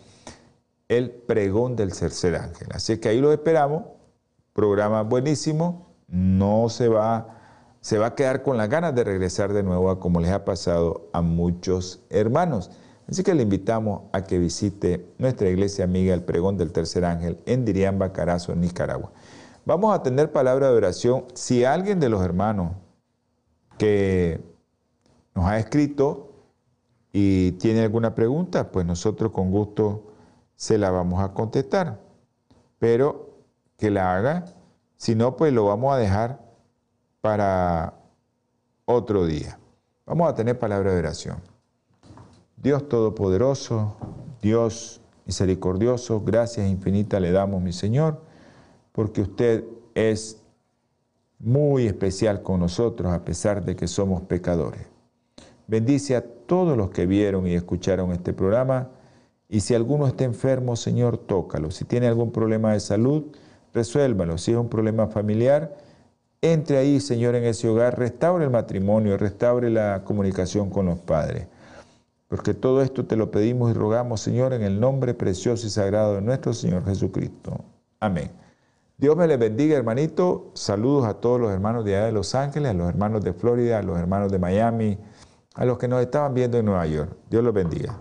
el pregón del tercer ángel. Así que ahí lo esperamos, programa buenísimo, no se va, se va a quedar con las ganas de regresar de nuevo a como les ha pasado a muchos hermanos. Así que le invitamos a que visite nuestra iglesia amiga, el pregón del tercer ángel, en Diriamba, Carazo, Nicaragua. Vamos a tener palabra de oración. Si alguien de los hermanos que nos ha escrito y tiene alguna pregunta, pues nosotros con gusto se la vamos a contestar. Pero que la haga, si no, pues lo vamos a dejar para otro día. Vamos a tener palabra de oración. Dios Todopoderoso, Dios misericordioso, gracias infinitas le damos, mi Señor, porque usted es muy especial con nosotros a pesar de que somos pecadores. Bendice a todos los que vieron y escucharon este programa y si alguno está enfermo, Señor, tócalo. Si tiene algún problema de salud, resuélvalo. Si es un problema familiar, entre ahí, Señor, en ese hogar, restaure el matrimonio, restaure la comunicación con los padres. Porque todo esto te lo pedimos y rogamos, Señor, en el nombre precioso y sagrado de nuestro Señor Jesucristo. Amén. Dios me les bendiga, hermanito. Saludos a todos los hermanos de allá de Los Ángeles, a los hermanos de Florida, a los hermanos de Miami, a los que nos estaban viendo en Nueva York. Dios los bendiga.